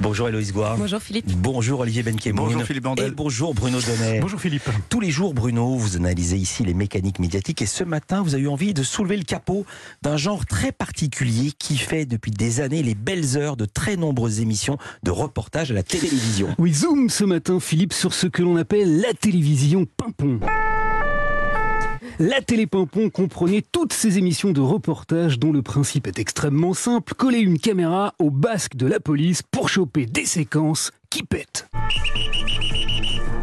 Bonjour Héloïse Goire. Bonjour Philippe. Bonjour Olivier Benkemoun. Bonjour Philippe Bandel. Et bonjour Bruno Donnet. Bonjour Philippe. Tous les jours, Bruno, vous analysez ici les mécaniques médiatiques et ce matin, vous avez eu envie de soulever le capot d'un genre très particulier qui fait depuis des années les belles heures de très nombreuses émissions de reportages à la télévision. Oui, zoom ce matin, Philippe, sur ce que l'on appelle la télévision pimpon. La télé Pimpon comprenait toutes ces émissions de reportage dont le principe est extrêmement simple, coller une caméra au basque de la police pour choper des séquences qui pètent.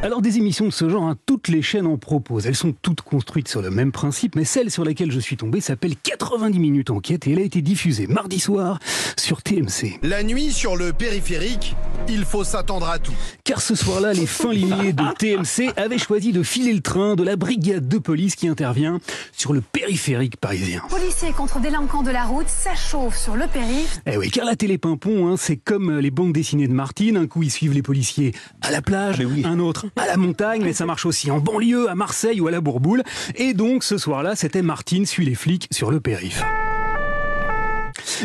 Alors des émissions de ce genre, hein, toutes les chaînes en proposent. Elles sont toutes construites sur le même principe, mais celle sur laquelle je suis tombé s'appelle 90 minutes enquête et elle a été diffusée mardi soir sur TMC. La nuit sur le périphérique, il faut s'attendre à tout. Car ce soir-là, les fins limiers de TMC avaient choisi de filer le train de la brigade de police qui intervient sur le périphérique parisien. Policiers contre délinquants de la route, ça chauffe sur le périph'. Eh oui, car la télé Pimpon, hein, c'est comme les bandes dessinées de Martine. Un coup, ils suivent les policiers à la plage, oui. un autre à la montagne, mais ça marche aussi en banlieue, à Marseille ou à la Bourboule. Et donc, ce soir-là, c'était Martine suit les flics sur le périph'.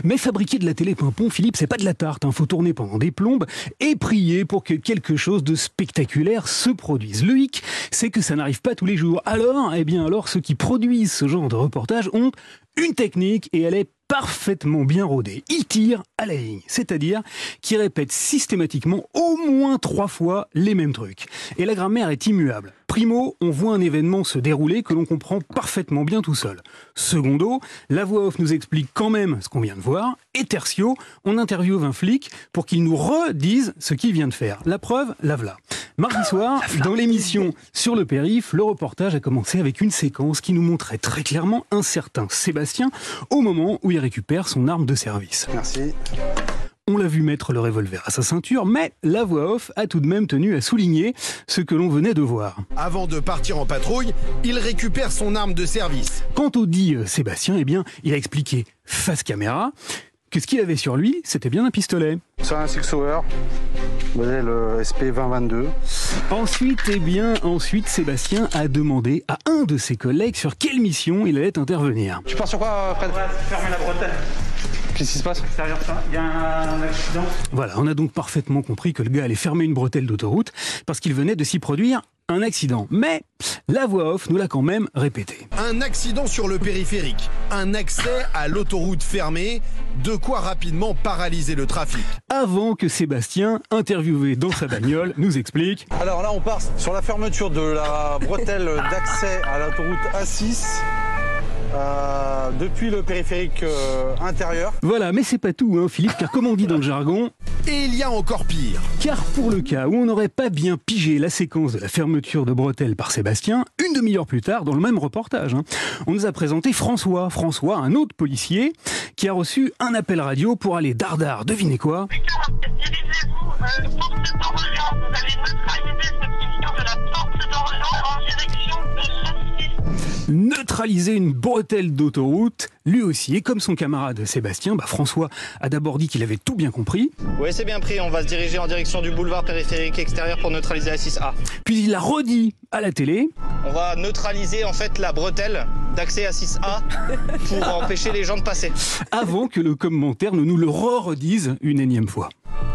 Mais fabriquer de la télé Pimpon, Philippe, c'est pas de la tarte. Il faut tourner pendant des plombes et prier pour que quelque chose de spectaculaire se produise. Le hic, c'est que ça n'arrive pas tous les jours. Alors, eh bien, alors, ceux qui produisent ce genre de reportage ont une technique et elle est parfaitement bien rodée. Ils tirent à la ligne, c'est-à-dire qu'ils répètent systématiquement au moins trois fois les mêmes trucs. Et la grammaire est immuable. Primo, on voit un événement se dérouler que l'on comprend parfaitement bien tout seul. Secondo, la voix off nous explique quand même ce qu'on vient de voir. Et tertio, on interviewe un flic pour qu'il nous redise ce qu'il vient de faire. La preuve, la v'là. Mardi soir, dans l'émission Sur le périph', le reportage a commencé avec une séquence qui nous montrait très clairement un certain Sébastien au moment où il récupère son arme de service. Merci. On l'a vu mettre le revolver à sa ceinture, mais la voix off a tout de même tenu à souligner ce que l'on venait de voir. Avant de partir en patrouille, il récupère son arme de service. Quant au dit euh, Sébastien, eh bien, il a expliqué face caméra que ce qu'il avait sur lui, c'était bien un pistolet. C'est un Six Hour, modèle euh, SP 2022. Ensuite, eh bien, ensuite, Sébastien a demandé à un de ses collègues sur quelle mission il allait intervenir. Tu pars sur quoi, Fred? Fermer la bretelle. Qu'est-ce qui se passe? Derrière ça, il y a un accident? Voilà, on a donc parfaitement compris que le gars allait fermer une bretelle d'autoroute parce qu'il venait de s'y produire un accident. Mais la voix off nous l'a quand même répété. Un accident sur le périphérique, un accès à l'autoroute fermée, de quoi rapidement paralyser le trafic. Avant que Sébastien, interviewé dans sa bagnole, nous explique Alors là, on part sur la fermeture de la bretelle d'accès à l'autoroute A6 euh, depuis le périphérique euh, intérieur. Voilà, mais c'est pas tout, hein, Philippe, car comme on dit dans le jargon, Et il y a encore pire. car pour le cas où on n'aurait pas bien pigé la séquence de la fermeture de bretelles par Sébastien, une demi-heure plus tard, dans le même reportage, hein, on nous a présenté François. François, un autre policier, qui a reçu un appel radio pour aller dardard, devinez quoi? Dirigez-vous euh, porte d'Orléans. Vous allez neutraliser cette mission de la porte neutraliser une bretelle d'autoroute, lui aussi, et comme son camarade Sébastien, bah François a d'abord dit qu'il avait tout bien compris, Oui, c'est bien pris. On va se diriger en direction du boulevard périphérique extérieur pour neutraliser la 6A. puis il l'a redit à la télé, On va neutraliser en fait la bretelle d'accès à 6A pour empêcher les gens de passer. avant que le commentaire ne nous le re-redise une énième fois.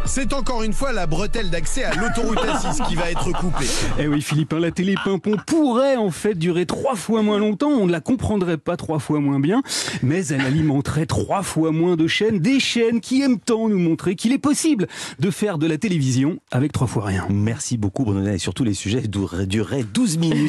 C'est encore une fois la bretelle d'accès à l'autoroute A6 qui va être coupée. Eh oui, Philippe, hein, la télé Pimpon pourrait en fait durer trois fois moins longtemps, on ne la comprendrait pas trois fois moins bien, mais elle alimenterait trois fois moins de chaînes, des chaînes qui aiment tant nous montrer qu'il est possible de faire de la télévision avec trois fois rien. Merci beaucoup Bruno et surtout les sujets dureraient 12 minutes.